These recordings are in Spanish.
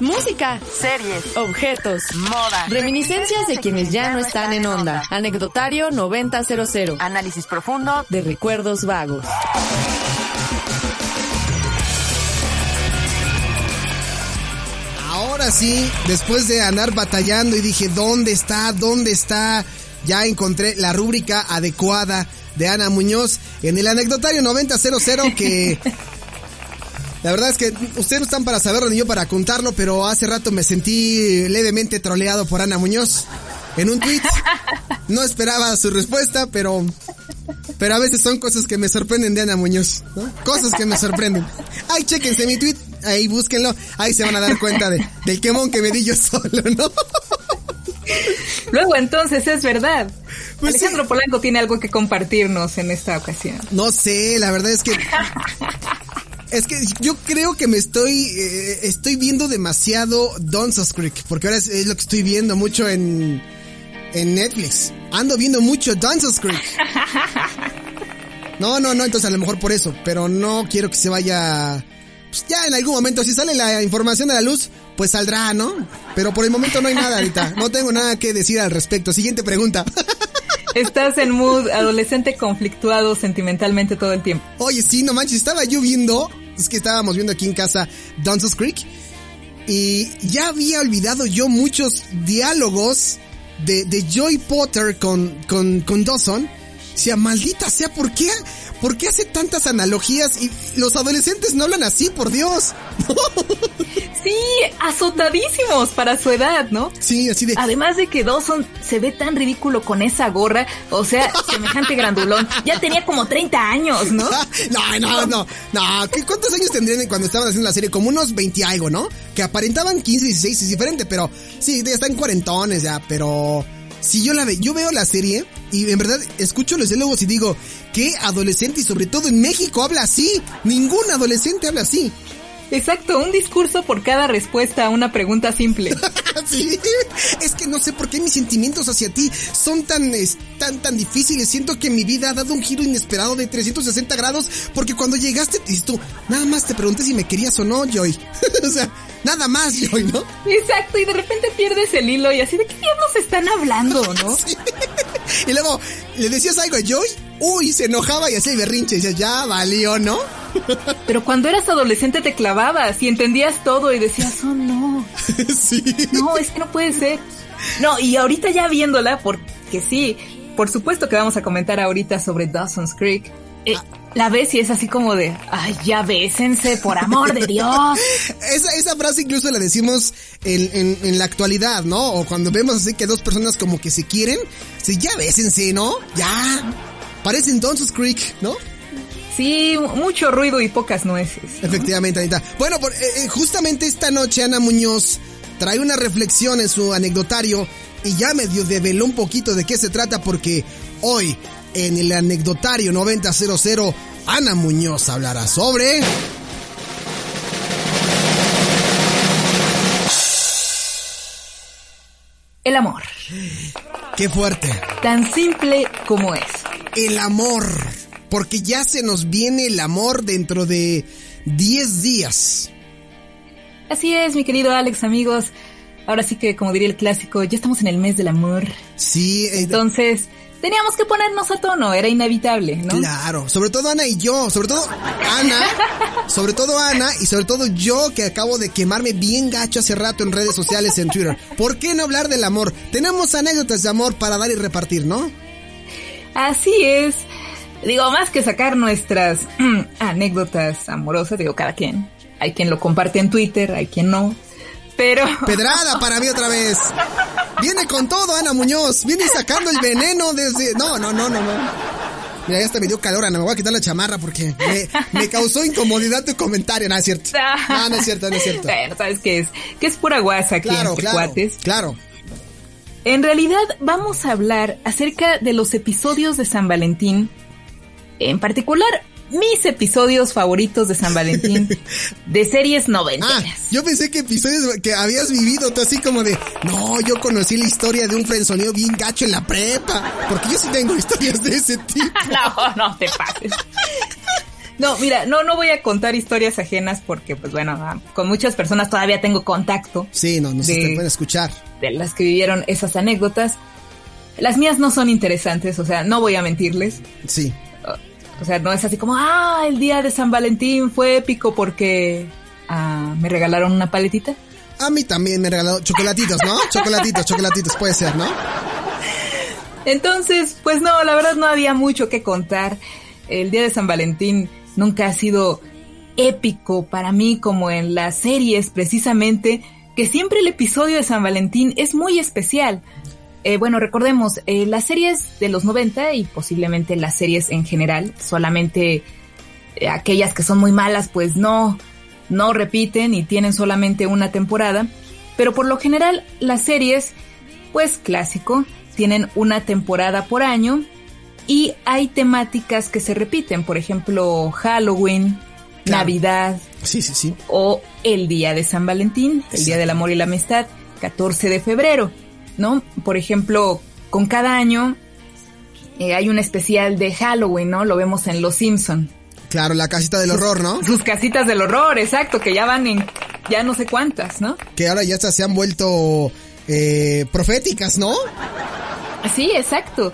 Música, series, objetos, moda, reminiscencias de quienes ya no están en onda. Anecdotario 9000. análisis profundo de recuerdos vagos. Ahora sí, después de andar batallando y dije, ¿dónde está? ¿Dónde está? Ya encontré la rúbrica adecuada de Ana Muñoz en el anecdotario 9000 que la verdad es que ustedes no están para saberlo ni yo para contarlo, pero hace rato me sentí levemente troleado por Ana Muñoz en un tweet. No esperaba su respuesta, pero pero a veces son cosas que me sorprenden de Ana Muñoz, ¿no? Cosas que me sorprenden. Ay, chéquense mi tweet, ahí búsquenlo, ahí se van a dar cuenta de, del quemón que me di yo solo, ¿no? Luego entonces es verdad. Pues Alejandro Polanco tiene algo que compartirnos en esta ocasión. No sé, la verdad es que es que yo creo que me estoy eh, estoy viendo demasiado Dawson's Creek, porque ahora es, lo que estoy viendo mucho en en Netflix. Ando viendo mucho Dawson's Creek. No, no, no, entonces a lo mejor por eso, pero no quiero que se vaya pues ya en algún momento si sale la información a la luz, pues saldrá, ¿no? Pero por el momento no hay nada ahorita. No tengo nada que decir al respecto. Siguiente pregunta. Estás en mood adolescente conflictuado sentimentalmente todo el tiempo. Oye, sí, no manches, estaba yo viendo, es que estábamos viendo aquí en casa Dunces Creek y ya había olvidado yo muchos diálogos de, de Joy Potter con, con, con Dawson. O sea, maldita sea, ¿por qué? ¿Por qué hace tantas analogías? Y los adolescentes no hablan así, por Dios. Sí, azotadísimos para su edad, ¿no? Sí, así de. Además de que Dawson se ve tan ridículo con esa gorra, o sea, semejante grandulón. Ya tenía como 30 años, ¿no? no, no, no, no. ¿Cuántos años tendrían cuando estaban haciendo la serie? Como unos 20 algo, ¿no? Que aparentaban 15, 16, es diferente, pero sí, ya están cuarentones ya, pero si yo la veo, yo veo la serie y en verdad escucho los diálogos y digo, ¿qué adolescente y sobre todo en México habla así? Ningún adolescente habla así. Exacto, un discurso por cada respuesta a una pregunta simple. sí, es que no sé por qué mis sentimientos hacia ti son tan, tan, tan difíciles. Siento que mi vida ha dado un giro inesperado de 360 grados porque cuando llegaste, tú, nada más te pregunté si me querías o no, Joy. o sea, nada más, Joy, ¿no? Exacto, y de repente pierdes el hilo y así de qué diablos están hablando, ¿no? Y luego, ¿le decías algo a Joy? Uy, se enojaba y hacía berrinche y decía, ya valió, ¿no? Pero cuando eras adolescente te clavabas y entendías todo y decías, oh no. sí. No, es que no puede ser. No, y ahorita ya viéndola, porque sí, por supuesto que vamos a comentar ahorita sobre Dawson's Creek. Eh, la ves y es así como de, ay, ya bésense, por amor de Dios. esa, esa frase incluso la decimos en, en, en, la actualidad, ¿no? O cuando vemos así que dos personas como que se quieren, sí, ya bésense, ¿no? Ya. Parecen Dawson's Creek, ¿no? Sí, mucho ruido y pocas nueces. Efectivamente, Anita. Bueno, por, eh, justamente esta noche Ana Muñoz trae una reflexión en su anecdotario y ya medio develó un poquito de qué se trata porque hoy en el anecdotario 9000 Ana Muñoz hablará sobre... El amor. Qué fuerte. Tan simple como es. El amor. Porque ya se nos viene el amor dentro de 10 días. Así es, mi querido Alex, amigos. Ahora sí que, como diría el clásico, ya estamos en el mes del amor. Sí. Eh, Entonces, teníamos que ponernos a tono, era inevitable, ¿no? Claro, sobre todo Ana y yo, sobre todo Ana, sobre todo Ana y sobre todo yo que acabo de quemarme bien gacho hace rato en redes sociales, en Twitter. ¿Por qué no hablar del amor? Tenemos anécdotas de amor para dar y repartir, ¿no? Así es. Digo, más que sacar nuestras anécdotas amorosas, digo, cada quien. Hay quien lo comparte en Twitter, hay quien no. Pero... Pedrada para mí otra vez. Viene con todo Ana Muñoz. Viene sacando el veneno desde... No, no, no, no, no. Mira, ya hasta me dio calor, Ana. Me voy a quitar la chamarra porque me, causó incomodidad tu comentario. No, es cierto. No, no es cierto, no es cierto. Bueno, ¿sabes qué es? Que es pura guasa aquí claro, entre claro, cuates. Claro. En realidad vamos a hablar acerca de los episodios de San Valentín. En particular, mis episodios favoritos de San Valentín de series noventeras. Ah, yo pensé que episodios que habías vivido, tú así como de, no, yo conocí la historia de un frenzoneo bien gacho en la prepa, porque yo sí tengo historias de ese tipo. no, no te pases. No, mira, no, no voy a contar historias ajenas porque, pues bueno, ah, con muchas personas todavía tengo contacto. Sí, no, no se pueden escuchar. De las que vivieron esas anécdotas. Las mías no son interesantes, o sea, no voy a mentirles. Sí. O sea, no es así como, ah, el día de San Valentín fue épico porque ah, me regalaron una paletita. A mí también me regalaron chocolatitos, ¿no? chocolatitos, chocolatitos, puede ser, ¿no? Entonces, pues no, la verdad no había mucho que contar. El día de San Valentín nunca ha sido épico para mí como en las series precisamente, que siempre el episodio de San Valentín es muy especial. Eh, bueno, recordemos, eh, las series de los 90 y posiblemente las series en general, solamente eh, aquellas que son muy malas, pues no, no repiten y tienen solamente una temporada. Pero por lo general, las series, pues clásico, tienen una temporada por año y hay temáticas que se repiten, por ejemplo, Halloween, Navidad. Sí, sí, sí. O el Día de San Valentín, el Día del Amor y la Amistad, 14 de febrero. ¿No? Por ejemplo, con cada año eh, hay un especial de Halloween, ¿no? Lo vemos en Los Simpson. Claro, la casita del horror, ¿no? Sus casitas del horror, exacto, que ya van en ya no sé cuántas, ¿no? Que ahora ya se han vuelto eh, proféticas, ¿no? Sí, exacto.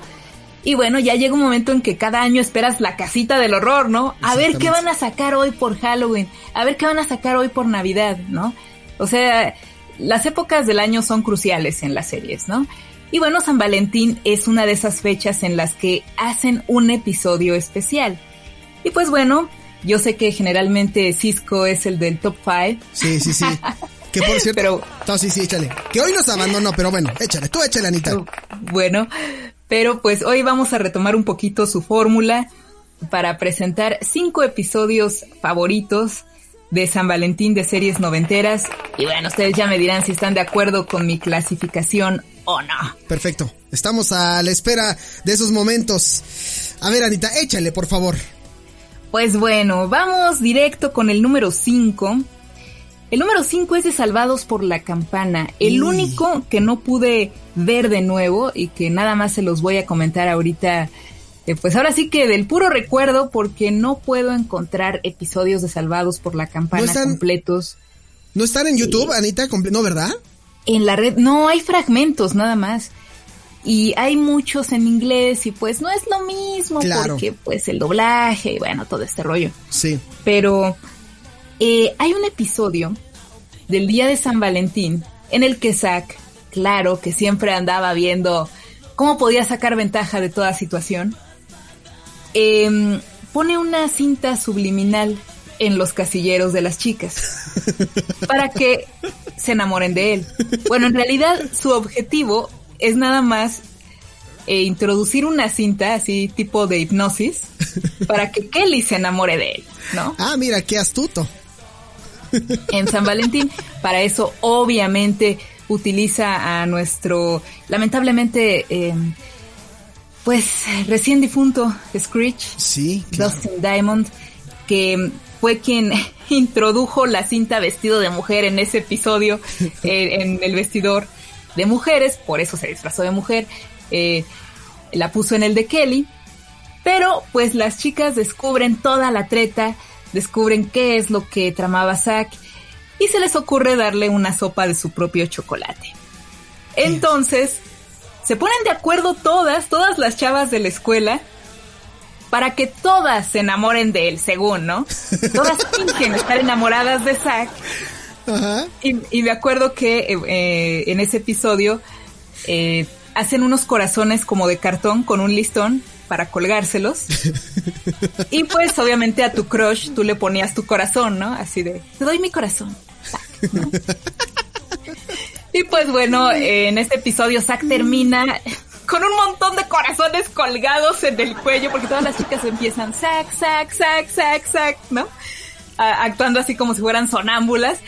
Y bueno, ya llega un momento en que cada año esperas la casita del horror, ¿no? A ver qué van a sacar hoy por Halloween, a ver qué van a sacar hoy por Navidad, ¿no? O sea, las épocas del año son cruciales en las series, ¿no? Y bueno, San Valentín es una de esas fechas en las que hacen un episodio especial. Y pues bueno, yo sé que generalmente Cisco es el del top 5. Sí, sí, sí. Que por cierto, pero, no, sí, sí, échale. Que hoy nos abandonó, pero bueno, échale, tú échale, Anita. Bueno, pero pues hoy vamos a retomar un poquito su fórmula para presentar cinco episodios favoritos de San Valentín de series noventeras. Y bueno, ustedes ya me dirán si están de acuerdo con mi clasificación o no. Perfecto. Estamos a la espera de esos momentos. A ver, Anita, échale, por favor. Pues bueno, vamos directo con el número 5. El número 5 es de Salvados por la Campana, el único que no pude ver de nuevo y que nada más se los voy a comentar ahorita eh, pues ahora sí que del puro recuerdo, porque no puedo encontrar episodios de Salvados por la Campana completos. ¿No están en YouTube, Anita? ¿No, verdad? En la red, no, hay fragmentos nada más. Y hay muchos en inglés y pues no es lo mismo porque pues el doblaje y bueno, todo este rollo. Sí. Pero eh, hay un episodio del día de San Valentín en el que Zack, claro que siempre andaba viendo cómo podía sacar ventaja de toda situación, eh, pone una cinta subliminal en los casilleros de las chicas para que se enamoren de él. Bueno, en realidad su objetivo es nada más eh, introducir una cinta así tipo de hipnosis para que Kelly se enamore de él, ¿no? Ah, mira, qué astuto. En San Valentín, para eso obviamente utiliza a nuestro, lamentablemente, eh, pues recién difunto Screech, sí, Dustin Diamond, que fue quien introdujo la cinta vestido de mujer en ese episodio eh, en el vestidor de mujeres, por eso se disfrazó de mujer, eh, la puso en el de Kelly, pero pues las chicas descubren toda la treta, descubren qué es lo que tramaba Zack y se les ocurre darle una sopa de su propio chocolate. Entonces, se ponen de acuerdo todas, todas las chavas de la escuela, para que todas se enamoren de él, según, ¿no? Todas fingen estar enamoradas de Zack. Ajá. Y, me acuerdo que eh, eh, en ese episodio eh, hacen unos corazones como de cartón con un listón para colgárselos. y pues obviamente a tu crush tú le ponías tu corazón, ¿no? Así de, te doy mi corazón. Y pues bueno, en este episodio Zack termina con un montón de corazones colgados en el cuello, porque todas las chicas empiezan sac, sac, sac, sac, sac, ¿no? actuando así como si fueran sonámbulas.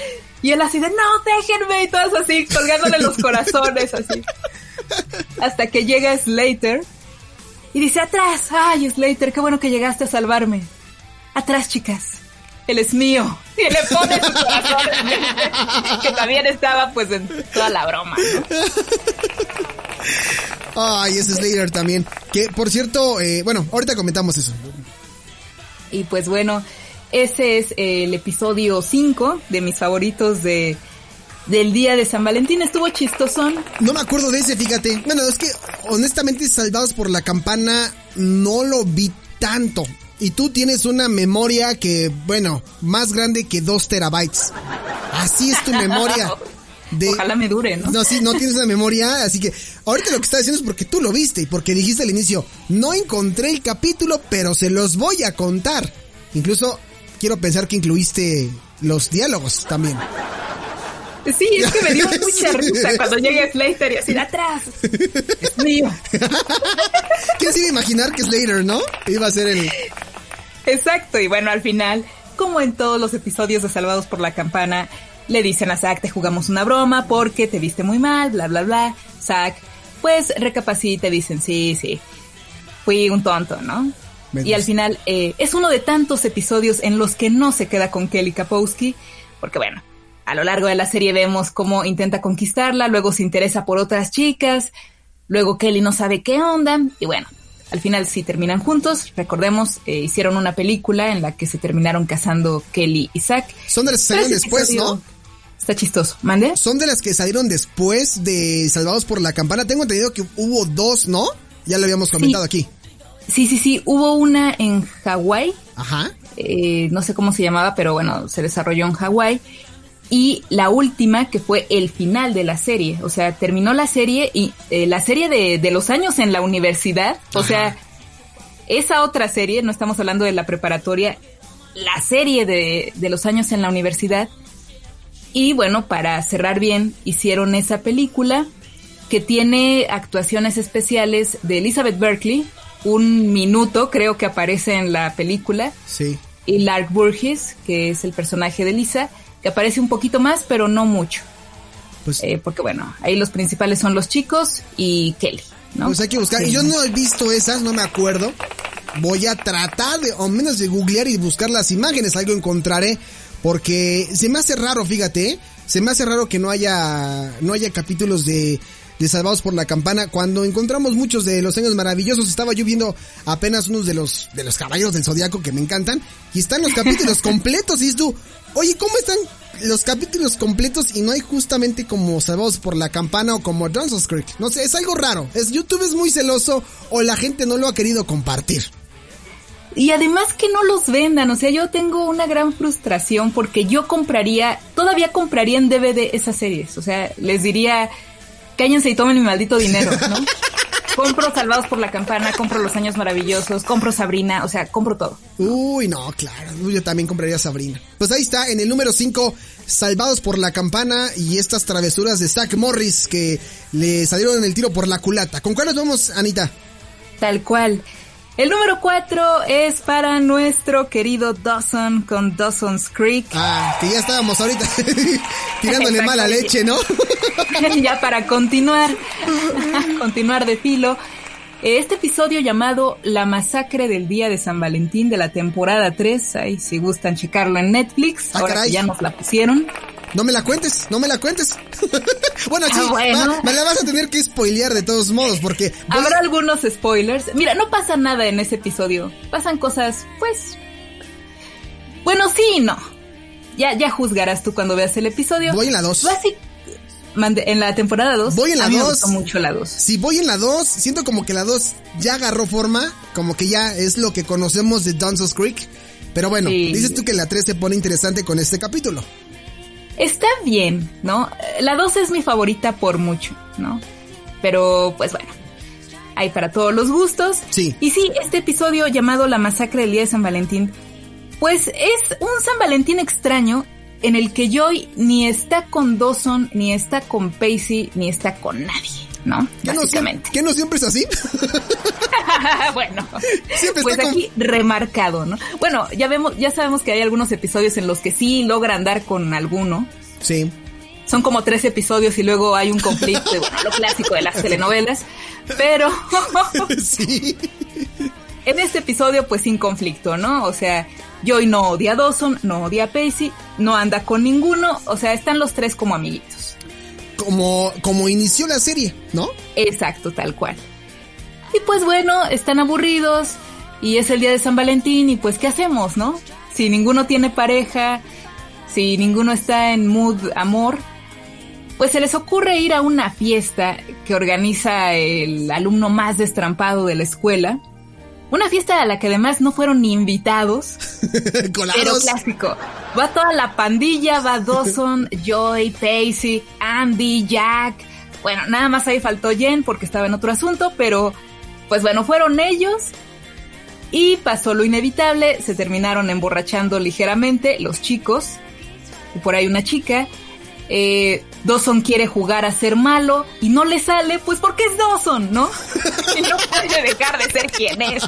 Y él así de, no, déjenme, y todas así, colgándole los corazones, así. Hasta que llega Slater y dice, atrás, ay, Slater, qué bueno que llegaste a salvarme. Atrás, chicas, él es mío. Y le pone su corazón, que también estaba pues en toda la broma, Ay, ese Slater también. Que, por cierto, eh, bueno, ahorita comentamos eso. Y pues bueno, ese es el episodio 5 de mis favoritos de del día de San Valentín. Estuvo chistosón. No me acuerdo de ese, fíjate. Bueno, es que honestamente Salvados por la Campana no lo vi tanto. Y tú tienes una memoria que, bueno, más grande que dos terabytes. Así es tu memoria. De... Ojalá me dure, ¿no? No, sí, no tienes una memoria, así que ahorita lo que estás diciendo es porque tú lo viste y porque dijiste al inicio, no encontré el capítulo, pero se los voy a contar. Incluso quiero pensar que incluiste los diálogos también. Sí, es que me dio mucha risa cuando llegue Slater y así de atrás. Es mío. ¿Quién se iba a imaginar que Slater, no? Iba a ser el. Exacto, y bueno, al final, como en todos los episodios de Salvados por la Campana, le dicen a Zack, te jugamos una broma porque te viste muy mal, bla, bla, bla. Zack, pues recapacita, dicen, sí, sí, fui un tonto, ¿no? Y al final eh, es uno de tantos episodios en los que no se queda con Kelly Kapowski, porque bueno, a lo largo de la serie vemos cómo intenta conquistarla, luego se interesa por otras chicas, luego Kelly no sabe qué onda, y bueno, al final sí terminan juntos. Recordemos, eh, hicieron una película en la que se terminaron casando Kelly y Zack. Son de las que salieron después, ¿no? Está chistoso. ¿Mande? Son de las que salieron después de Salvados por la Campana. Tengo entendido que hubo dos, ¿no? Ya lo habíamos comentado aquí. Sí, sí, sí. Hubo una en Hawái. Ajá. Eh, no sé cómo se llamaba, pero bueno, se desarrolló en Hawái y la última que fue el final de la serie. O sea, terminó la serie y eh, la serie de, de, los años en la universidad. O sea, esa otra serie, no estamos hablando de la preparatoria, la serie de, de los años en la universidad. Y bueno, para cerrar bien, hicieron esa película que tiene actuaciones especiales de Elizabeth Berkley, un minuto creo que aparece en la película. Sí. Y Lark Burgess, que es el personaje de Lisa que aparece un poquito más, pero no mucho. Pues, eh, porque bueno, ahí los principales son los chicos y Kelly. ¿no? Pues hay que buscar. Y yo no he visto esas, no me acuerdo. Voy a tratar de, o menos de googlear y buscar las imágenes, algo encontraré. Porque se me hace raro, fíjate, ¿eh? se me hace raro que no haya, no haya capítulos de, de Salvados por la Campana. Cuando encontramos muchos de los años maravillosos, estaba yo viendo apenas unos de los, de los caballeros del zodiaco que me encantan. Y están los capítulos completos. Y es tú, Oye, ¿cómo están los capítulos completos y no hay justamente como Salvados por la Campana o como Dawson's Creek? No sé, es algo raro. Es YouTube es muy celoso o la gente no lo ha querido compartir. Y además que no los vendan, o sea, yo tengo una gran frustración porque yo compraría, todavía compraría en DVD esas series, o sea, les diría, cállense y tomen mi maldito dinero, ¿no? compro Salvados por la Campana, compro Los Años Maravillosos, compro Sabrina, o sea, compro todo. Uy, no, claro, yo también compraría Sabrina. Pues ahí está, en el número 5, Salvados por la Campana y estas travesuras de Zack Morris que le salieron en el tiro por la culata. ¿Con cuál nos vamos, Anita? Tal cual. El número 4 es para nuestro querido Dawson con Dawson's Creek. Ah, que ya estábamos ahorita tirándole mala leche, ¿no? ya para continuar, continuar de filo. Este episodio llamado La masacre del día de San Valentín de la temporada 3, ahí si gustan checarlo en Netflix, ah, ahora ya nos la pusieron. No me la cuentes, no me la cuentes. bueno, sí, ah, me la vas a tener que spoilear de todos modos, porque... Habrá algunos spoilers. Mira, no pasa nada en ese episodio. Pasan cosas, pues... Bueno, sí y no. Ya, ya juzgarás tú cuando veas el episodio. Voy en la 2. En la temporada 2. Voy en la 2. mucho la 2. Si voy en la 2, siento como que la 2 ya agarró forma, como que ya es lo que conocemos de Dawson's Creek. Pero bueno, dices tú que la 3 se pone interesante con este capítulo está bien, ¿no? La 2 es mi favorita por mucho, ¿no? Pero pues bueno, hay para todos los gustos. Sí. Y sí, este episodio llamado La masacre del día de San Valentín, pues es un San Valentín extraño en el que Joy ni está con Dawson, ni está con Pacey, ni está con nadie. ¿No? ¿Qué no, Básicamente. ¿Qué no siempre es así? bueno, Siempre pues está con- aquí remarcado, ¿no? Bueno, ya vemos, ya sabemos que hay algunos episodios en los que sí logra andar con alguno. Sí. Son como tres episodios y luego hay un conflicto, bueno, lo clásico de las telenovelas. Pero sí. en este episodio, pues sin conflicto, ¿no? O sea, Joy no odia a Dawson, no odia a Pacey, no anda con ninguno, o sea, están los tres como amiguitos. Como, como inició la serie, ¿no? Exacto, tal cual. Y pues bueno, están aburridos y es el día de San Valentín y pues ¿qué hacemos, no? Si ninguno tiene pareja, si ninguno está en mood amor, pues se les ocurre ir a una fiesta que organiza el alumno más destrampado de la escuela. Una fiesta a la que además no fueron ni invitados, pero clásico. Va toda la pandilla, va Dawson, Joy, Pacey, Andy, Jack. Bueno, nada más ahí faltó Jen porque estaba en otro asunto, pero pues bueno, fueron ellos. Y pasó lo inevitable, se terminaron emborrachando ligeramente los chicos. Y por ahí una chica. Eh, Dawson quiere jugar a ser malo y no le sale, pues porque es Dawson, ¿no? y no puede dejar de ser quien es.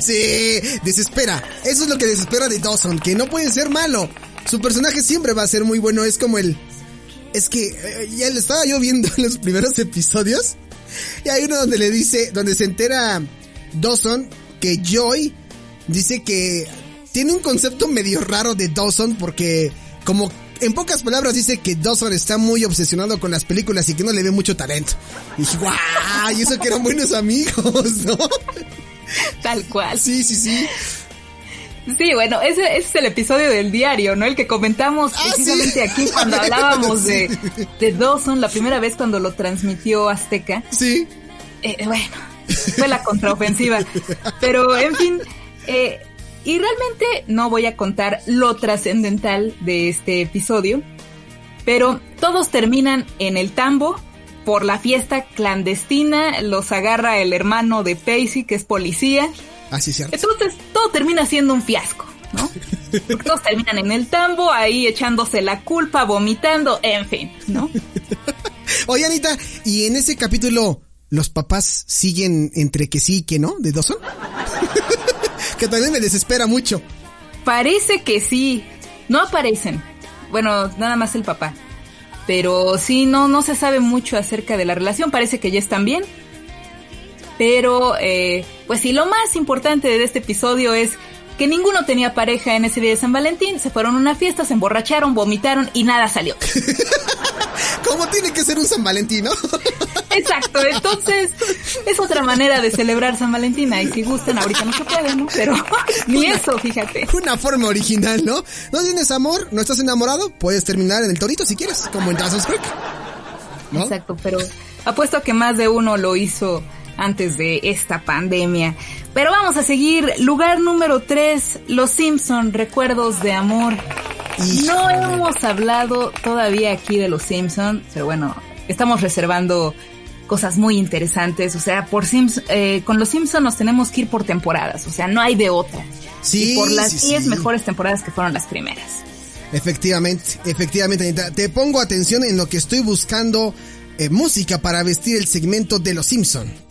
Sí, desespera. Eso es lo que desespera de Dawson, que no puede ser malo. Su personaje siempre va a ser muy bueno. Es como el. Es que eh, ya lo estaba yo viendo en los primeros episodios. Y hay uno donde le dice, donde se entera Dawson que Joy dice que tiene un concepto medio raro de Dawson porque como en pocas palabras dice que Dawson está muy obsesionado con las películas y que no le ve mucho talento. Y dije, guau, y eso que eran buenos amigos, ¿no? Tal cual. Sí, sí, sí. Sí, bueno, ese, ese es el episodio del diario, ¿no? El que comentamos Ah, precisamente sí. aquí cuando hablábamos de Dawson, la primera vez cuando lo transmitió Azteca. Sí. Eh, bueno, fue la contraofensiva. Pero, en fin, eh, y realmente no voy a contar lo trascendental de este episodio, pero todos terminan en el tambo por la fiesta clandestina, los agarra el hermano de Pacey, que es policía. Así es cierto. Entonces todo termina siendo un fiasco, ¿no? Porque todos terminan en el tambo, ahí echándose la culpa, vomitando, en fin, ¿no? Oye, Anita, ¿y en ese capítulo los papás siguen entre que sí y que no de Dawson? que también me desespera mucho. Parece que sí, no aparecen. Bueno, nada más el papá. Pero sí, no, no se sabe mucho acerca de la relación, parece que ya están bien. Pero, eh, pues sí, lo más importante de este episodio es que ninguno tenía pareja en ese día de San Valentín, se fueron a una fiesta, se emborracharon, vomitaron y nada salió. ¿Cómo tiene que ser un San Valentín, no? Exacto, entonces es otra manera de celebrar San Valentín. Y si gustan, ahorita no se puede, ¿no? Pero ni eso, fíjate. Una forma original, ¿no? ¿No tienes amor? ¿No estás enamorado? Puedes terminar en el torito si quieres, como en Dawson's Creek. ¿No? Exacto, pero apuesto que más de uno lo hizo antes de esta pandemia. Pero vamos a seguir. Lugar número 3, Los Simpson, Recuerdos de Amor. No hemos hablado todavía aquí de Los Simpson, pero bueno, estamos reservando cosas muy interesantes. O sea, por Sims, eh, con Los Simpson nos tenemos que ir por temporadas. O sea, no hay de otra. Sí, y por las sí, 10 sí. mejores temporadas que fueron las primeras. Efectivamente, efectivamente, Anita. Te pongo atención en lo que estoy buscando eh, música para vestir el segmento de Los Simpson.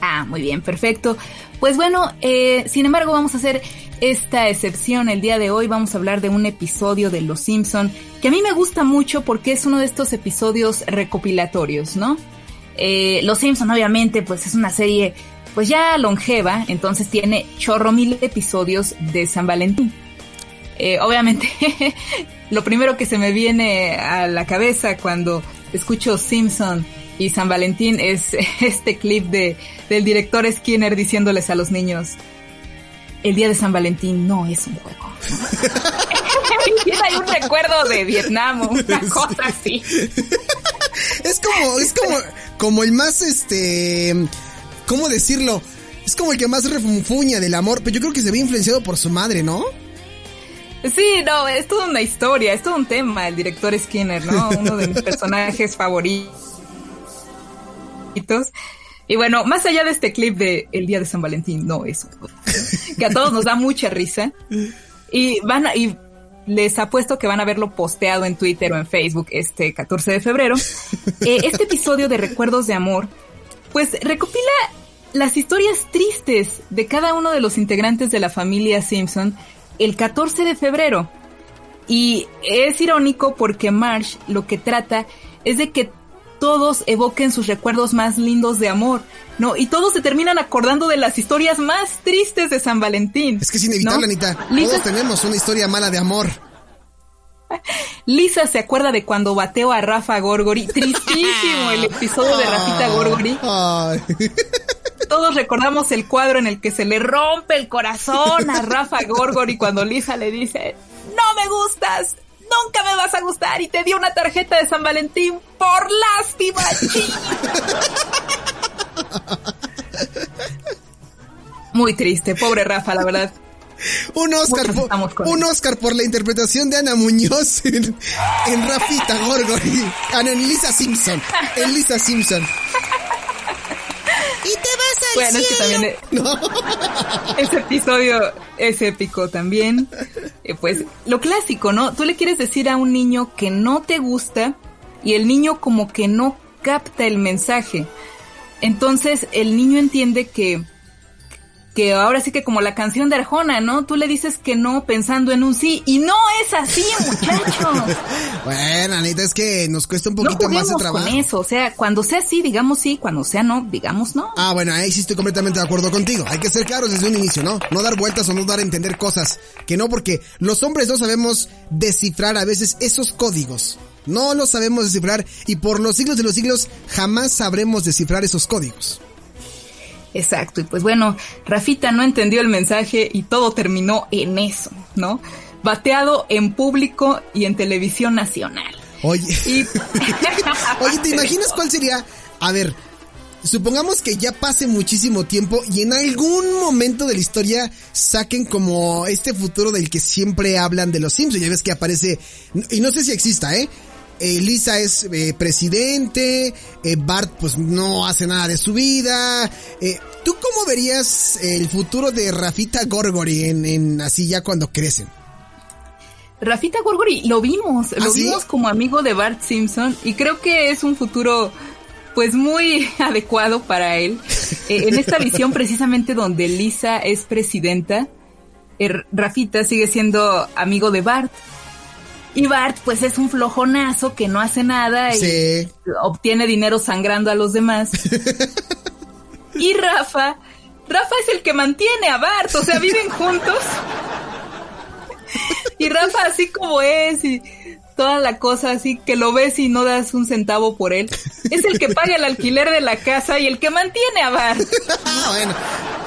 Ah, muy bien, perfecto. Pues bueno, eh, sin embargo vamos a hacer esta excepción el día de hoy. Vamos a hablar de un episodio de Los Simpson que a mí me gusta mucho porque es uno de estos episodios recopilatorios, ¿no? Eh, Los Simpson obviamente pues es una serie pues ya longeva, entonces tiene chorro mil episodios de San Valentín. Eh, obviamente, lo primero que se me viene a la cabeza cuando escucho Simpson y San Valentín es este clip de, del director Skinner diciéndoles a los niños, el día de San Valentín no es un juego. hay un recuerdo de Vietnam o una cosa así. Es como, es como, como el más, este, ¿cómo decirlo? Es como el que más refunfuña del amor, pero yo creo que se ve influenciado por su madre, ¿no? Sí, no, es toda una historia, es todo un tema, el director Skinner, ¿no? Uno de mis personajes favoritos. Y bueno, más allá de este clip de El Día de San Valentín, no, eso, que a todos nos da mucha risa. Y van a, y les apuesto que van a verlo posteado en Twitter o en Facebook este 14 de febrero. Eh, este episodio de Recuerdos de Amor pues recopila las historias tristes de cada uno de los integrantes de la familia Simpson el 14 de febrero. Y es irónico porque Marsh lo que trata es de que todos evoquen sus recuerdos más lindos de amor, ¿no? Y todos se terminan acordando de las historias más tristes de San Valentín. Es que es inevitable, Anita. Todos tenemos una historia mala de amor. Lisa se acuerda de cuando bateó a Rafa Gorgori. Tristísimo el episodio de Rafita Gorgori. Todos recordamos el cuadro en el que se le rompe el corazón a Rafa Gorgori cuando Lisa le dice, no me gustas, nunca me vas a gustar y te dio una tarjeta de San Valentín por lástima. Muy triste, pobre Rafa, la verdad. Un Oscar, por, un Oscar por la interpretación de Ana Muñoz en, Rafita Gorgori. Ah, en Lisa Simpson. En Lisa Simpson. Bueno, cielo. también ese episodio es épico también. Eh, pues lo clásico, ¿no? Tú le quieres decir a un niño que no te gusta y el niño como que no capta el mensaje. Entonces el niño entiende que que ahora sí que como la canción de Arjona, ¿no? Tú le dices que no pensando en un sí y no es así, muchachos. bueno, Anita, es que nos cuesta un poquito más de trabajo. con eso, o sea, cuando sea sí, digamos sí, cuando sea no, digamos no. Ah, bueno, ahí sí estoy completamente de acuerdo contigo. Hay que ser claros desde un inicio, ¿no? No dar vueltas o no dar a entender cosas que no, porque los hombres no sabemos descifrar a veces esos códigos. No los sabemos descifrar y por los siglos de los siglos jamás sabremos descifrar esos códigos. Exacto, y pues bueno, Rafita no entendió el mensaje y todo terminó en eso, ¿no? Bateado en público y en televisión nacional. Oye, Oye, ¿te imaginas cuál sería? A ver, supongamos que ya pase muchísimo tiempo y en algún momento de la historia saquen como este futuro del que siempre hablan de los Simpsons. Ya ves que aparece, y no sé si exista, ¿eh? Eh, Lisa es eh, presidente, eh, Bart pues no hace nada de su vida. ¿Tú cómo verías el futuro de Rafita Gorgori en, en así ya cuando crecen? Rafita Gorgori lo vimos, ¿Ah, lo vimos como amigo de Bart Simpson y creo que es un futuro pues muy adecuado para él. en esta visión precisamente donde Lisa es presidenta, Rafita sigue siendo amigo de Bart y Bart, pues es un flojonazo que no hace nada y obtiene dinero sangrando a los demás. y Rafa, Rafa es el que mantiene a Bart, o sea, viven juntos. y Rafa así como es y toda la cosa así que lo ves y no das un centavo por él. Es el que paga el alquiler de la casa y el que mantiene a Bart. ah, bueno.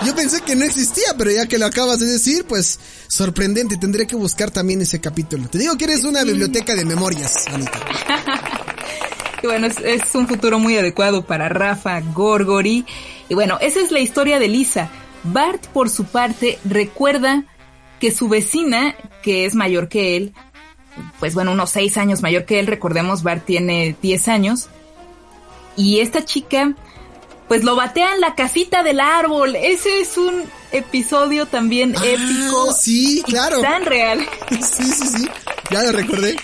Yo pensé que no existía, pero ya que lo acabas de decir, pues sorprendente. Tendré que buscar también ese capítulo. Te digo que eres una biblioteca de memorias, Anita. y bueno, es, es, un futuro muy adecuado para Rafa Gorgori. Y bueno, esa es la historia de Lisa. Bart, por su parte, recuerda que su vecina, que es mayor que él, pues bueno, unos seis años mayor que él, recordemos, Bart tiene diez años, y esta chica, pues lo batea en la casita del árbol. Ese es un episodio también ah, épico. Sí, claro. Tan real. Sí, sí, sí. Ya lo recordé.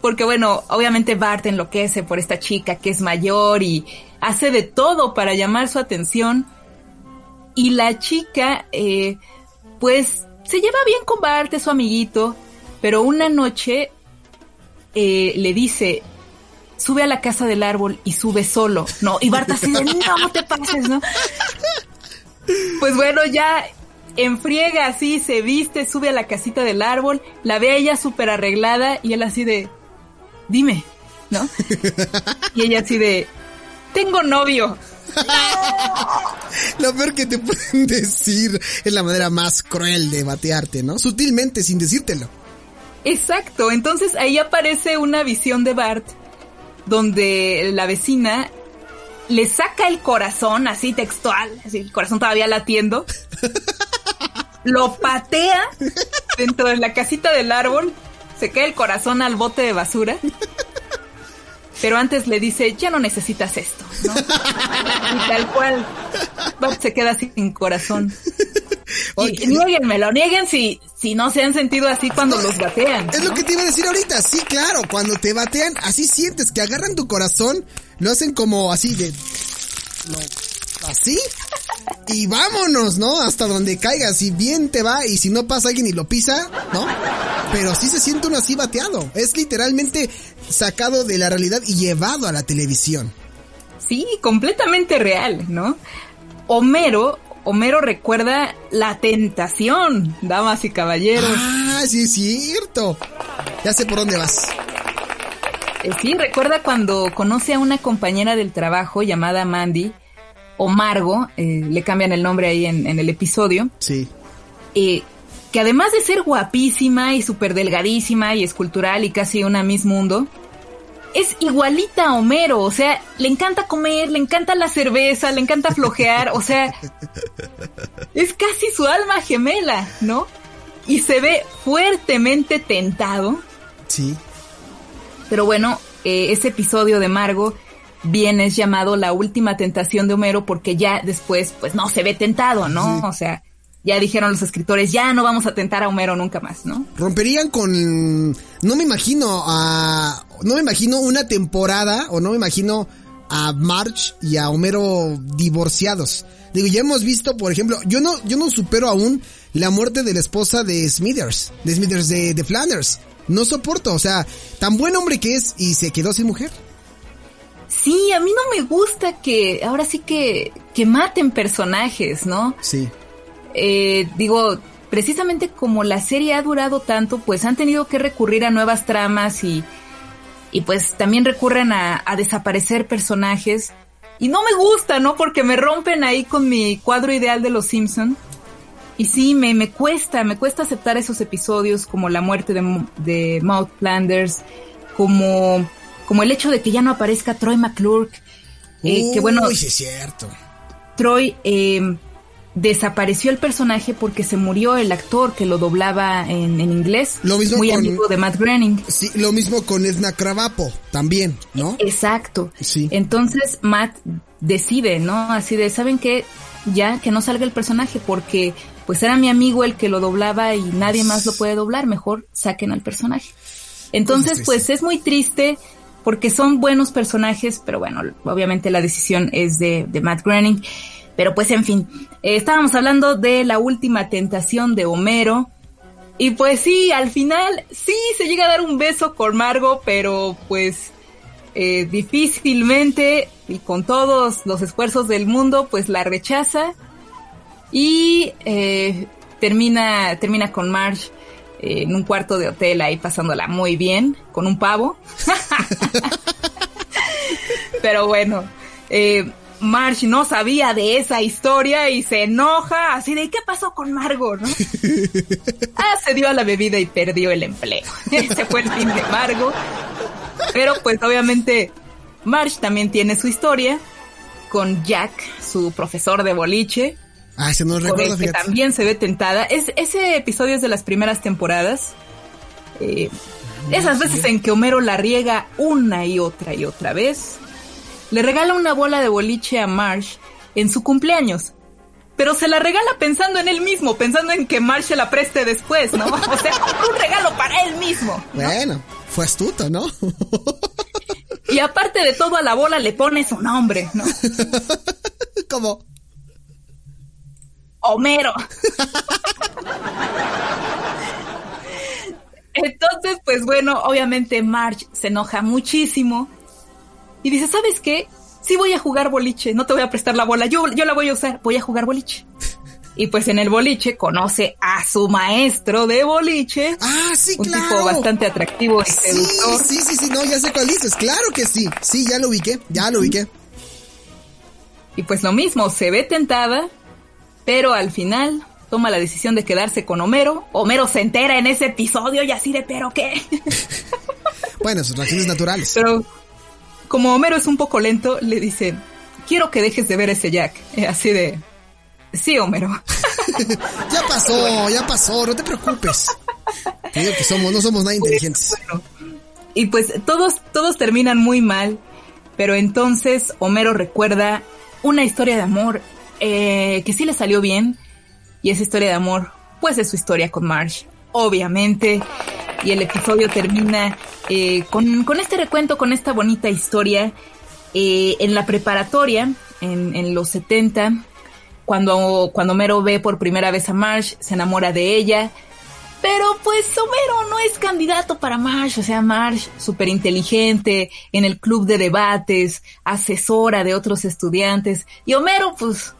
Porque bueno, obviamente Bart enloquece por esta chica que es mayor y hace de todo para llamar su atención. Y la chica, eh, pues, se lleva bien con Bart, es su amiguito. Pero una noche eh, le dice, sube a la casa del árbol y sube solo, ¿no? Y Bart así de, no te pases, ¿no? Pues bueno, ya enfriega así, se viste, sube a la casita del árbol, la ve a ella súper arreglada y él así de, dime, ¿no? Y ella así de, tengo novio. Lo peor que te pueden decir es la manera más cruel de batearte, ¿no? Sutilmente, sin decírtelo. Exacto, entonces ahí aparece una visión de Bart donde la vecina le saca el corazón, así textual, así el corazón todavía latiendo, lo patea dentro de la casita del árbol, se cae el corazón al bote de basura, pero antes le dice, ya no necesitas esto, ¿no? Y tal cual, Bart se queda sin corazón. Y nieguenmelo, nieguen si, si no se han sentido así cuando los batean. Es lo que te iba a decir ahorita, sí, claro, cuando te batean, así sientes que agarran tu corazón, lo hacen como así de... así y vámonos, ¿no? Hasta donde caiga, si bien te va y si no pasa alguien y lo pisa, ¿no? Pero sí se siente uno así bateado. Es literalmente sacado de la realidad y llevado a la televisión. Sí, completamente real, ¿no? Homero, Homero recuerda la tentación, damas y caballeros. Ah, sí es cierto. Ya sé por dónde vas. Eh, sí, recuerda cuando conoce a una compañera del trabajo llamada Mandy o Margo, eh, le cambian el nombre ahí en, el episodio. Sí. Eh, que además de ser guapísima y súper delgadísima y escultural y casi una Miss Mundo, es igualita a Homero, o sea, le encanta comer, le encanta la cerveza, le encanta flojear, o sea, es casi su alma gemela, ¿no? Y se ve fuertemente tentado. Sí. Pero bueno, eh, ese episodio de Margo bien es llamado la última tentación de Homero porque ya después pues no se ve tentado, ¿no? O sea, ya dijeron los escritores, ya no vamos a tentar a Homero nunca más, ¿no? Romperían con no me imagino a no me imagino una temporada o no me imagino a March y a Homero divorciados. Digo, ya hemos visto, por ejemplo, yo no yo no supero aún la muerte de la esposa de Smithers, de Smithers de, de Flanders. No soporto, o sea, tan buen hombre que es y se quedó sin mujer. Sí, a mí no me gusta que ahora sí que, que maten personajes, ¿no? Sí. Eh, digo, precisamente como la serie ha durado tanto, pues han tenido que recurrir a nuevas tramas y, y pues también recurren a, a desaparecer personajes. Y no me gusta, ¿no? Porque me rompen ahí con mi cuadro ideal de los Simpson. Y sí, me, me cuesta, me cuesta aceptar esos episodios como la muerte de, de Maud Flanders, como como el hecho de que ya no aparezca Troy McClure, eh, que bueno, es cierto. Troy eh, desapareció el personaje porque se murió el actor que lo doblaba en, inglés, lo mismo muy con, amigo de Matt Groening. Sí, lo mismo con Edna Cravapo, también, ¿no? Exacto. Sí. Entonces Matt decide, ¿no? Así de, ¿saben qué? Ya que no salga el personaje porque pues era mi amigo el que lo doblaba y nadie más lo puede doblar, mejor saquen al personaje. Entonces, pues es muy triste porque son buenos personajes, pero bueno, obviamente la decisión es de, Matt Groening. Pero pues en fin, eh, estábamos hablando de la última tentación de Homero. Y pues sí, al final sí se llega a dar un beso con Margo, pero pues eh, difícilmente y con todos los esfuerzos del mundo, pues la rechaza y eh, termina, termina con Marge en un cuarto de hotel ahí pasándola muy bien con un pavo. Pero bueno, eh, Marge no sabía de esa historia y se enoja así de ¿qué pasó con Margo? ¿no? ah, se dio a la bebida y perdió el empleo. Ese fue el fin de Margo. Pero pues obviamente Marge también tiene su historia con Jack, su profesor de boliche, Ah, no recuerdo, que también se ve tentada. Es, ese episodio es de las primeras temporadas. Eh, esas veces en que Homero la riega una y otra y otra vez. Le regala una bola de boliche a Marsh en su cumpleaños. Pero se la regala pensando en él mismo, pensando en que Marsh se la preste después, ¿no? O sea, un regalo para él mismo. Bueno, fue astuto, ¿no? y aparte de todo, a la bola le pone su nombre, ¿no? Como Homero. Entonces, pues bueno, obviamente Marge se enoja muchísimo y dice, ¿sabes qué? Sí voy a jugar boliche, no te voy a prestar la bola, yo, yo la voy a usar, voy a jugar boliche. Y pues en el boliche conoce a su maestro de boliche. Ah, sí, un claro. Un tipo bastante atractivo y sí, seductor. Sí, sí, sí, no, ya sé cuál dices. Claro que sí. Sí, ya lo ubiqué, ya lo ubiqué. Y pues lo mismo, se ve tentada, pero al final toma la decisión de quedarse con Homero. Homero se entera en ese episodio y así de, ¿pero qué? bueno, sus reacciones naturales. Pero como Homero es un poco lento, le dice, quiero que dejes de ver ese Jack. Eh, así de, sí, Homero. ya pasó, ya pasó, no te preocupes. Te digo que somos, no somos nada inteligentes. y pues todos, todos terminan muy mal, pero entonces Homero recuerda una historia de amor eh, que sí le salió bien. Y esa historia de amor, pues es su historia con Marge, obviamente. Y el episodio termina eh, con, con, este recuento, con esta bonita historia. Eh, en la preparatoria, en, en los 70, cuando, cuando Homero ve por primera vez a Marge, se enamora de ella. Pero pues Homero no es candidato para Marge, o sea, Marge súper inteligente, en el club de debates, asesora de otros estudiantes, y Homero pues,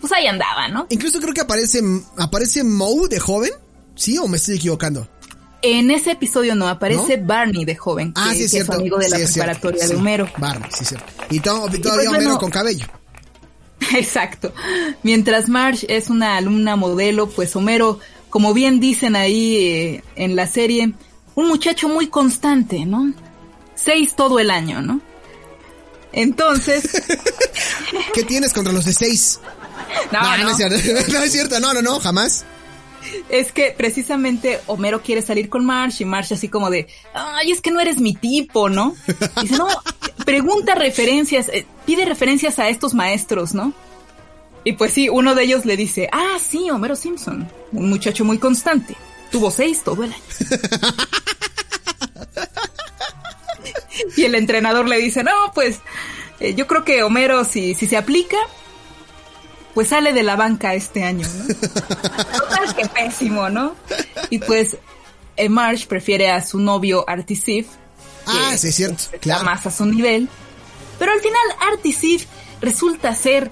pues ahí andaba, ¿no? Incluso creo que aparece, aparece Moe de joven, ¿sí? ¿O me estoy equivocando? En ese episodio no, aparece Barney de joven, Ah, que, sí, es que es cierto. amigo de la Sí, es cierto. preparatoria de Sí, Homero. Barney, sí, cierto. Y to- todavía pues, Homero bueno. con cabello. Exacto. Mientras Marge es una alumna modelo, pues Homero, como bien dicen ahí eh, en la serie, un muchacho muy constante, ¿no? Seis todo el año, ¿no? Entonces, ¿Qué tienes contra los de seis? no, no, no, cierto. No es cierto, no, no, no, jamás. Es que precisamente Homero quiere salir con Marge y Marge así como de, ay, es que no eres mi tipo, ¿no? Dice, no, pregunta referencias, eh, pide referencias a estos maestros, ¿no? Y pues sí, uno de ellos le dice, ah, sí, Homero Simpson, un muchacho muy constante, tuvo seis todo el año. y el entrenador le dice, no, pues eh, yo creo que Homero si se aplica, pues sale de la banca este año, ¿no? Total, qué pésimo, ¿no? Y pues eh, Marge prefiere a su novio Artie Sif, Ah, que sí, es cierto, está claro. más a su nivel. Pero al final Artie Sif resulta ser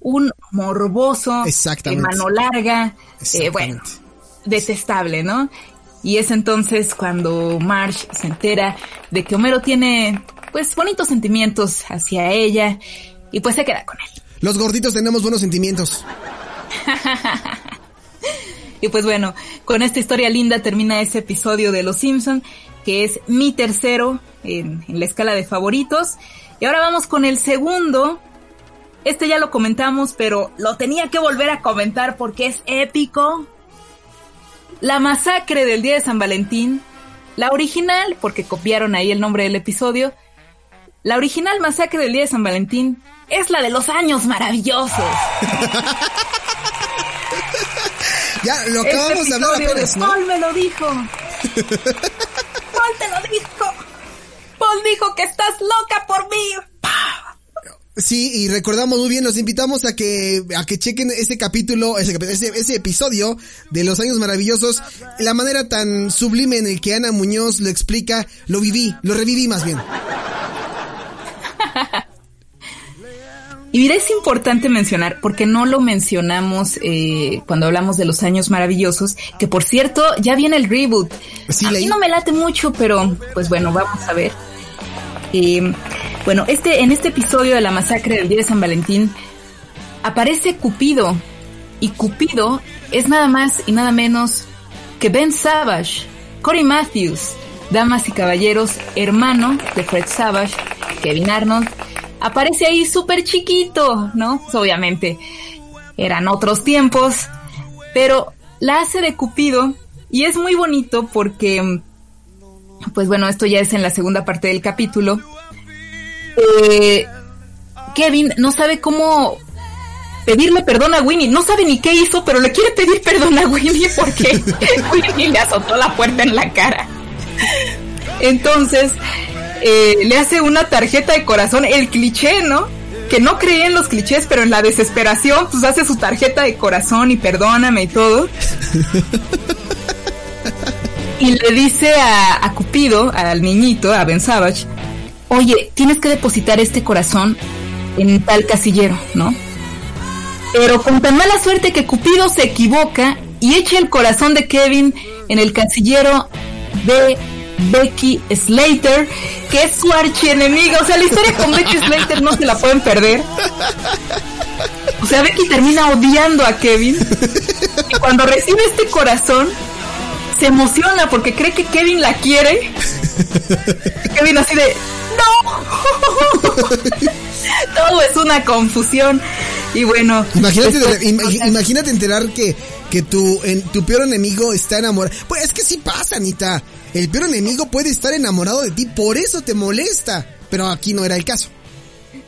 Un- morboso, Exactamente. de mano larga, eh, bueno, detestable, ¿no? Y es entonces cuando Marge se entera de que Homero tiene, pues, bonitos sentimientos hacia ella y pues se queda con él. Los gorditos tenemos buenos sentimientos. Y pues bueno, con esta historia linda termina ese episodio de Los Simpson, que es mi tercero en, en la escala de favoritos. Y ahora vamos con el segundo. Este ya lo comentamos, pero lo tenía que volver a comentar porque es épico. La masacre del día de San Valentín. La original, porque copiaron ahí el nombre del episodio. La original masacre del día de San Valentín es la de los años maravillosos. Ya, lo Este acabamos de hablar apenas, ¿no? Paul me lo dijo. Paul te lo dijo. Paul dijo que estás loca por mí. Sí, y recordamos muy bien, los invitamos a que, a que chequen ese capítulo, ese, ese, ese episodio de Los Años Maravillosos, la manera tan sublime en el que Ana Muñoz lo explica, lo viví, lo reviví más bien. Y mira, es importante mencionar, porque no lo mencionamos eh, cuando hablamos de los años maravillosos, que por cierto, ya viene el reboot. Sí, a mí no me late mucho, pero pues bueno, vamos a ver. Eh, bueno, este, en este episodio de la masacre del día de San Valentín, aparece Cupido. Y Cupido es nada más y nada menos que Ben Savage, Cory Matthews, damas y caballeros, hermano de Fred Savage, Kevin Arnold, aparece ahí súper chiquito, ¿no? Obviamente eran otros tiempos, pero la hace de Cupido y es muy bonito porque, pues bueno, esto ya es en la segunda parte del capítulo. Eh, Kevin no sabe cómo pedirle perdón a Winnie. No sabe ni qué hizo, pero le quiere pedir perdón a Winnie porque Winnie le azotó la puerta en la cara. Entonces, eh, le hace una tarjeta de corazón, el cliché, ¿no? Que no creía en los clichés, pero en la desesperación, pues hace su tarjeta de corazón y perdóname y todo. Y le dice a, a Cupido, al niñito, a Ben Savage, oye, tienes que depositar este corazón en tal casillero, ¿no? Pero con tan mala suerte que Cupido se equivoca y echa el corazón de Kevin en el casillero de Becky Slater, que es su archienemiga. O sea, la historia con Becky Slater no se la pueden perder. O sea, Becky termina odiando a Kevin. Y cuando recibe este corazón, se emociona porque cree que Kevin la quiere. Kevin así de, ¡No! Todo es una confusión. Y bueno. Imagínate, después- imagínate enterar que, que tu, en, tu peor enemigo está enamorado. Pues es que sí pasa, Anita. El peor enemigo puede estar enamorado de ti, por eso te molesta. Pero aquí no era el caso.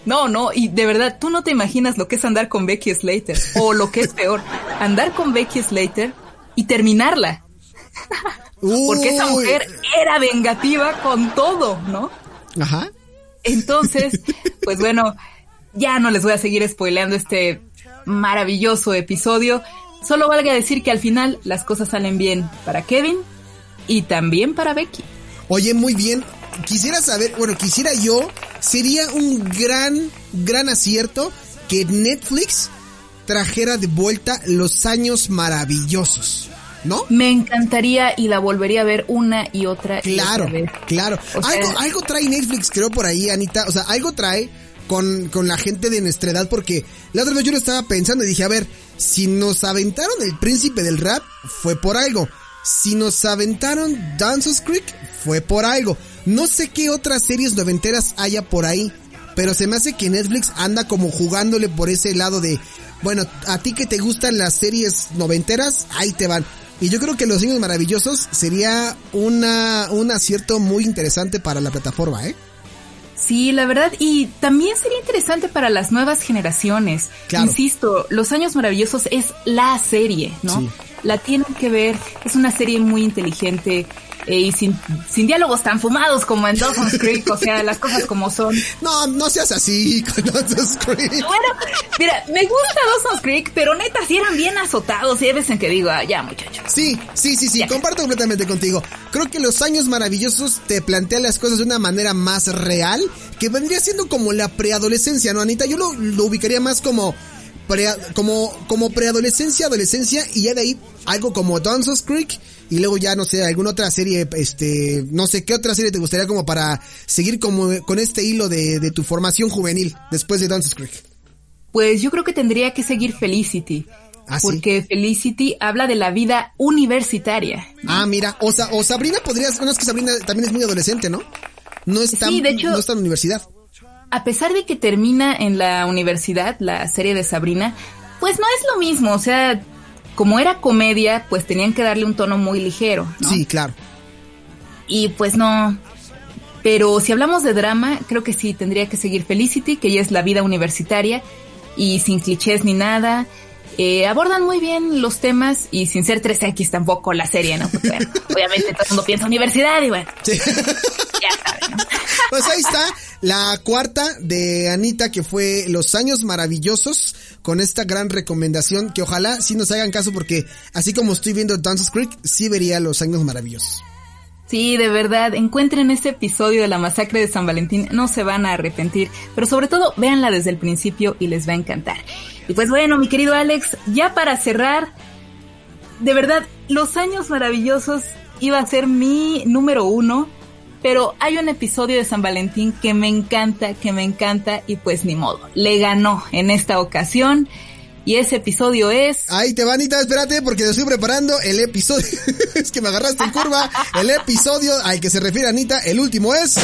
No, no, y de verdad, tú no te imaginas lo que es andar con Becky Slater. O lo que es peor, andar con Becky Slater y terminarla. Porque esa mujer era vengativa con todo, ¿no? Ajá. Entonces, pues bueno, ya no les voy a seguir spoileando este maravilloso episodio. Solo valga decir que al final las cosas salen bien para Kevin y también para Becky. Oye, muy bien. Quisiera saber, bueno, quisiera yo, sería un gran, gran acierto que Netflix trajera de vuelta los años maravillosos. ¿No? Me encantaría y la volvería a ver una y otra. Claro, y vez. claro. algo, algo trae Netflix, creo, por ahí, Anita. O sea, algo trae con, con la gente de nuestra edad, porque la otra vez yo lo estaba pensando y dije, a ver, si nos aventaron el príncipe del rap, fue por algo. Si nos aventaron Dances Creek, fue por algo. No sé qué otras series noventeras haya por ahí, pero se me hace que Netflix anda como jugándole por ese lado de, bueno, a ti que te gustan las series noventeras, ahí te van. Y yo creo que Los Niños Maravillosos sería una, un acierto muy interesante para la plataforma, ¿eh? Sí, la verdad, y también sería interesante para las nuevas generaciones. Insisto, Los Años Maravillosos es la serie, ¿no? Sí. La tienen que ver, es una serie muy inteligente, eh, y sin, sin diálogos tan fumados como en Dawson's Creek, o sea, las cosas como son. No, no seas así con Dawson's Creek. Bueno, mira, me gusta Dawson's Creek, pero neta, si eran bien azotados y hay veces en que digo, ah, ya muchachos. Sí, sí, sí, sí, comparto completamente contigo. Creo que Los Años Maravillosos te plantean las cosas de una manera más real, que vendría siendo como la preadolescencia, ¿no, Anita? Yo lo, lo ubicaría más como como, como preadolescencia, adolescencia y ya de ahí algo como Dawson's Creek y luego ya no sé, alguna otra serie, este, no sé qué otra serie te gustaría como para seguir como con este hilo de, tu formación juvenil después de Dawson's Creek. Pues yo creo que tendría que seguir Felicity. ¿Ah, porque Felicity habla de la vida universitaria. Ah, mira, o, o Sabrina podrías, bueno, es que Sabrina también es muy adolescente, ¿no? No sí, de hecho, no está en la universidad a pesar de que termina en la universidad, la serie de Sabrina, pues no es lo mismo, o sea, como era comedia, pues tenían que darle un tono muy ligero. ¿no? Sí, claro. Y pues no. Pero si hablamos de drama, creo que sí, tendría que seguir Felicity, que ya es la vida universitaria, y sin clichés ni nada. Eh, abordan muy bien los temas y sin ser 3X tampoco la serie, ¿no? Porque, bueno, obviamente todo el mundo piensa universidad y bueno. Sí. Ya saben, ¿no? Pues ahí está la cuarta de Anita que fue Los Años Maravillosos con esta gran recomendación que ojalá sí nos hagan caso porque así como estoy viendo Dances Creek, sí vería Los Años Maravillosos. Sí, de verdad, encuentren este episodio de la masacre de San Valentín, no se van a arrepentir, pero sobre todo véanla desde el principio y les va a encantar. Y pues bueno, mi querido Alex, ya para cerrar, de verdad, Los Años Maravillosos iba a ser mi número uno pero hay un episodio de San Valentín que me encanta, que me encanta y pues ni modo, le ganó en esta ocasión. Y ese episodio es... Ahí te va, Anita, espérate, porque te estoy preparando el episodio. es que me agarraste en curva. El episodio al que se refiere Anita, el último es...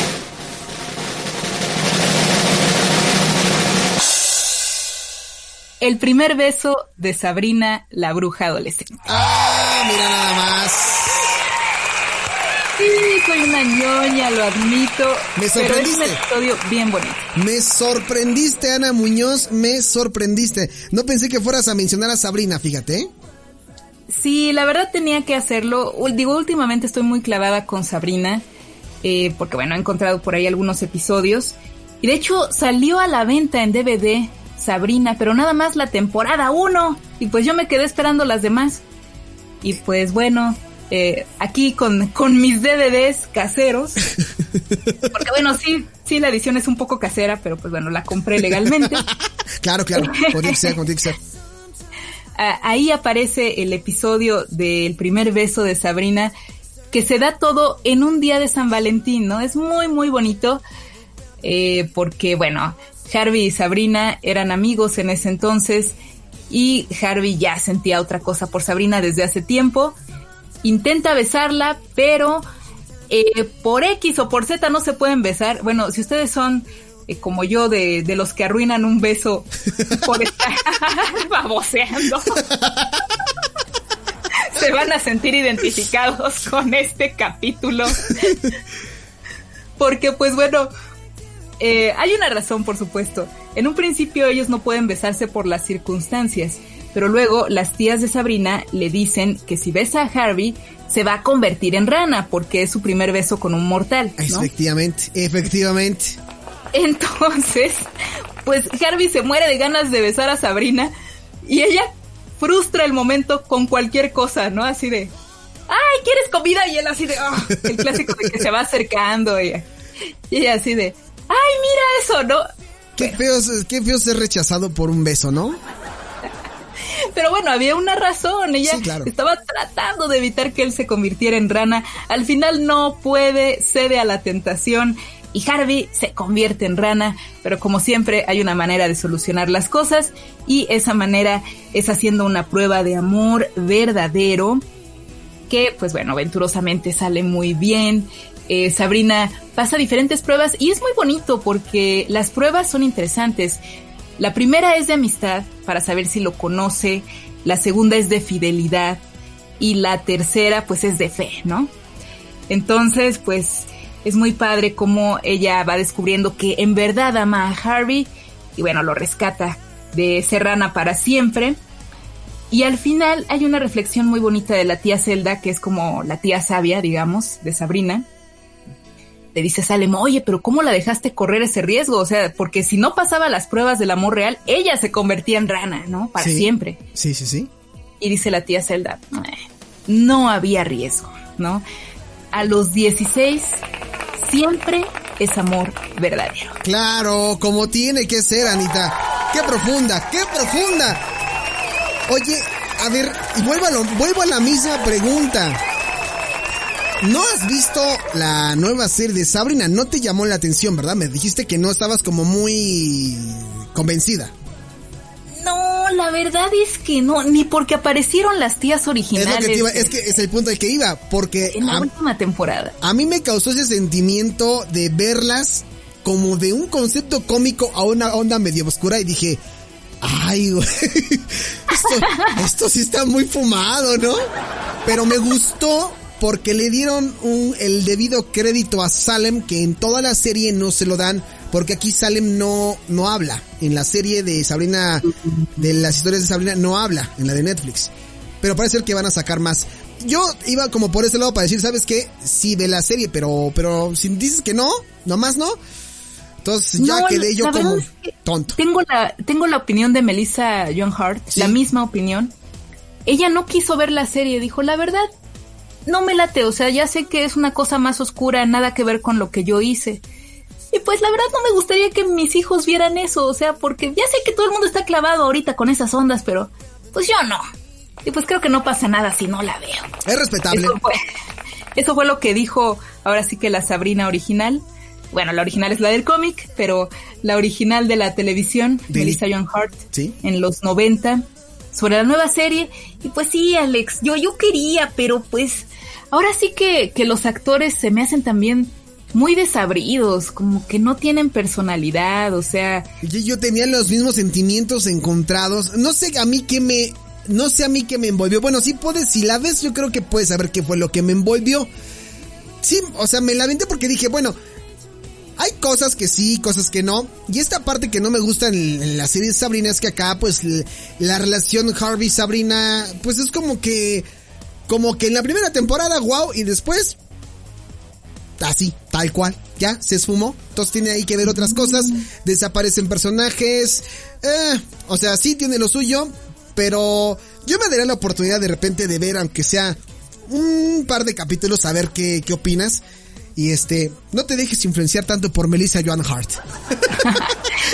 El primer beso de Sabrina, la bruja adolescente. Ah, mira nada más. Sí, soy una ñoña, lo admito. Me sorprendiste. Pero es un episodio bien bonito. Me sorprendiste, Ana Muñoz, me sorprendiste. No pensé que fueras a mencionar a Sabrina, fíjate. Sí, la verdad tenía que hacerlo. Digo, últimamente estoy muy clavada con Sabrina, eh, porque bueno, he encontrado por ahí algunos episodios. Y de hecho salió a la venta en DVD Sabrina, pero nada más la temporada 1. Y pues yo me quedé esperando las demás. Y pues bueno, eh, aquí con, con mis DVDs caseros. Porque bueno, sí, sí, la edición es un poco casera, pero pues bueno, la compré legalmente. claro, claro, Ahí aparece el episodio del primer beso de Sabrina, que se da todo en un día de San Valentín, ¿no? Es muy, muy bonito, eh, porque bueno, Harvey y Sabrina eran amigos en ese entonces, y Harvey ya sentía otra cosa por Sabrina desde hace tiempo intenta besarla, pero eh, por X o por Z no se pueden besar. Bueno, si ustedes son eh, como yo de, de, los que arruinan un beso por estar baboseando, se van a sentir identificados con este capítulo. Porque pues bueno, eh, hay una razón por supuesto. En un principio ellos no pueden besarse por las circunstancias pero luego las tías de Sabrina le dicen que si besa a Harvey se va a convertir en rana porque es su primer beso con un mortal. Efectivamente, efectivamente. Entonces, pues Harvey se muere de ganas de besar a Sabrina y ella frustra el momento con cualquier cosa, ¿no? Así de, ay, ¿quieres comida? Y él así de, oh, el clásico de que se va acercando y, y ella así de, ay, mira eso, ¿no? Qué feo, qué feo ser rechazado por un beso, ¿no? Pero bueno, había una razón. Ella estaba tratando de evitar que él se convirtiera en rana. Al final no puede, cede a la tentación y Harvey se convierte en rana. Pero como siempre hay una manera de solucionar las cosas y esa manera es haciendo una prueba de amor verdadero que pues bueno, venturosamente sale muy bien. Eh, Sabrina pasa diferentes pruebas y es muy bonito porque las pruebas son interesantes. La primera es de amistad, para saber si lo conoce, la segunda es de fidelidad y la tercera pues es de fe, ¿no? Entonces pues es muy padre cómo ella va descubriendo que en verdad ama a Harvey y bueno, lo rescata de Serrana para siempre. Y al final hay una reflexión muy bonita de la tía Zelda, que es como la tía sabia, digamos, de Sabrina, le dice Salem, oye, pero ¿cómo la dejaste correr ese riesgo? O sea, porque si no pasaba las pruebas del amor real, ella se convertía en rana, ¿no? Para siempre. Sí, sí, sí. Y dice la tía Zelda, no había riesgo, ¿no? A los 16 siempre es amor verdadero. Claro, como tiene que ser, Anita. Qué profunda, qué profunda. Oye, a ver, vuelvo a, vuelvo a la misma pregunta. ¿No has visto la nueva serie de Sabrina? No te llamó la atención, ¿verdad? Me dijiste que no estabas como muy convencida. No, la verdad es que no, ni porque aparecieron las tías originales. Es, que es que es el punto al que iba, porque... En la última temporada. A mí me causó ese sentimiento de verlas como de un concepto cómico a una onda medio oscura y dije, ay, güey, esto, esto sí está muy fumado, ¿no? Pero me gustó porque le dieron un, el debido crédito a Salem que en toda la serie no se lo dan porque aquí Salem no, no habla. En la serie de Sabrina, de las historias de Sabrina, no habla en la de Netflix. Pero parece que van a sacar más. Yo iba como por ese lado para decir, ¿sabes qué? Sí, de la serie, pero, pero si dices que no, nomás no. Entonces ya quedé yo como tonto. Tengo la, tengo la opinión de Melissa John Hart, la misma opinión. Ella no quiso ver la serie, dijo, la verdad, no me late, o sea, ya sé que es una cosa más oscura, nada que ver con lo que yo hice. Y pues la verdad no me gustaría que mis hijos vieran eso, o sea, porque ya sé que todo el mundo está clavado ahorita con esas ondas, pero pues yo no. Y pues creo que no pasa nada si no la veo. Es respetable. Eso fue, lo que dijo ahora sí que la Sabrina original. Bueno, la original es la del cómic, pero la original de la televisión, Melissa John Hart, en los 90, sobre la nueva serie. Y pues sí, Alex, yo, yo quería, pero pues ahora sí que, que los actores se me hacen también muy desabridos, como que no tienen personalidad, o sea... Yo, yo tenía los mismos sentimientos encontrados. No sé a mí qué me... No sé a mí qué me envolvió. Bueno, sí puedes, si la ves, yo creo que puedes saber qué fue lo que me envolvió. Sí, o sea, me la aventé porque dije, bueno, hay cosas que sí, cosas que no. Y esta parte que no me gusta en, la serie de Sabrina es que acá, pues, la relación Harvey-Sabrina, pues es como que como que en la primera temporada, wow, y después, así, tal cual, ya, se esfumó. Entonces tiene ahí que ver otras cosas, desaparecen personajes, eh, o sea, sí tiene lo suyo, pero yo me daría la oportunidad de repente de ver, aunque sea un par de capítulos, a ver qué, qué opinas. Y este, no te dejes influenciar tanto por Melissa Joan Hart.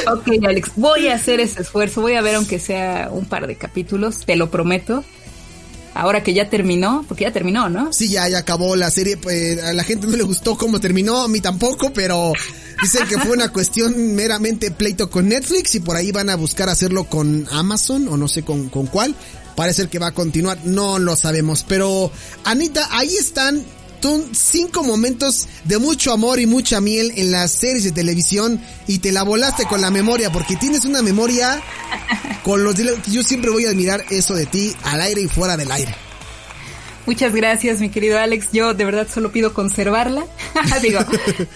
ok, Alex, voy a hacer ese esfuerzo, voy a ver aunque sea un par de capítulos, te lo prometo ahora que ya terminó, porque ya terminó, ¿no? Sí, ya, ya acabó la serie, pues a la gente no le gustó cómo terminó, a mí tampoco, pero dicen que fue una cuestión meramente pleito con Netflix y por ahí van a buscar hacerlo con Amazon o no sé con, con cuál. Parece que va a continuar, no lo sabemos, pero Anita, ahí están cinco momentos de mucho amor y mucha miel en las series de televisión y te la volaste con la memoria porque tienes una memoria con los yo siempre voy a admirar eso de ti al aire y fuera del aire. Muchas gracias, mi querido Alex. Yo de verdad solo pido conservarla. Digo,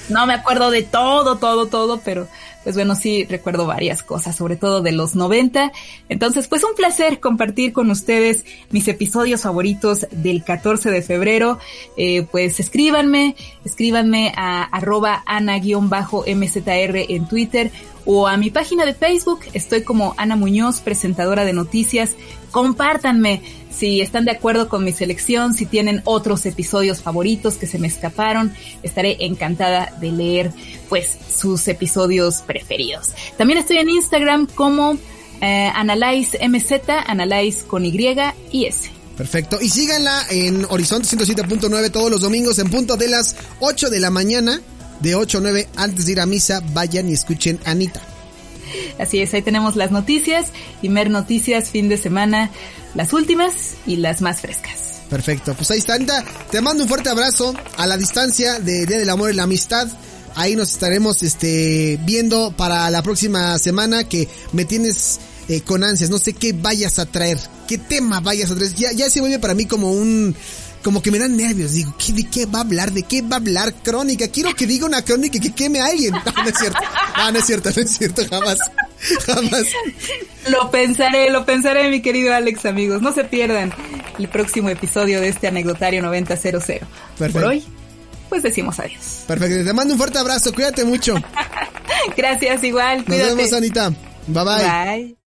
no me acuerdo de todo, todo, todo, pero pues bueno, sí recuerdo varias cosas, sobre todo de los 90. Entonces, pues un placer compartir con ustedes mis episodios favoritos del 14 de febrero. Eh, pues escríbanme, escríbanme a arroba ana-mzr en Twitter o a mi página de Facebook. Estoy como Ana Muñoz, presentadora de noticias. Compártanme si están de acuerdo con mi selección, si tienen otros episodios favoritos que se me escaparon, estaré encantada de leer pues sus episodios preferidos. También estoy en Instagram como eh, Analyze con Y y S. Perfecto. Y síganla en Horizonte 107.9 todos los domingos en punto de las 8 de la mañana. De 8 a 9 antes de ir a misa, vayan y escuchen a Anita. Así es, ahí tenemos las noticias y Mer Noticias fin de semana las últimas y las más frescas. Perfecto, pues ahí está, Anita. Te mando un fuerte abrazo a la distancia de Día del Amor y la Amistad. Ahí nos estaremos este, viendo para la próxima semana que me tienes eh, con ansias. No sé qué vayas a traer, qué tema vayas a traer. Ya, ya se vuelve para mí como un como que me dan nervios. Digo, ¿qué, ¿de qué va a hablar? ¿De qué va a hablar crónica? Quiero que diga una crónica que queme a alguien. No, no es cierto. No, no es cierto, no es cierto, jamás. Jamás. Lo pensaré, lo pensaré, mi querido Alex, amigos. No se pierdan el próximo episodio de este anecdotario 9000. Perfecto. Por hoy, pues decimos adiós. Perfecto. Te mando un fuerte abrazo. Cuídate mucho. Gracias, igual. Nos vemos, Anita. Bye bye. Bye.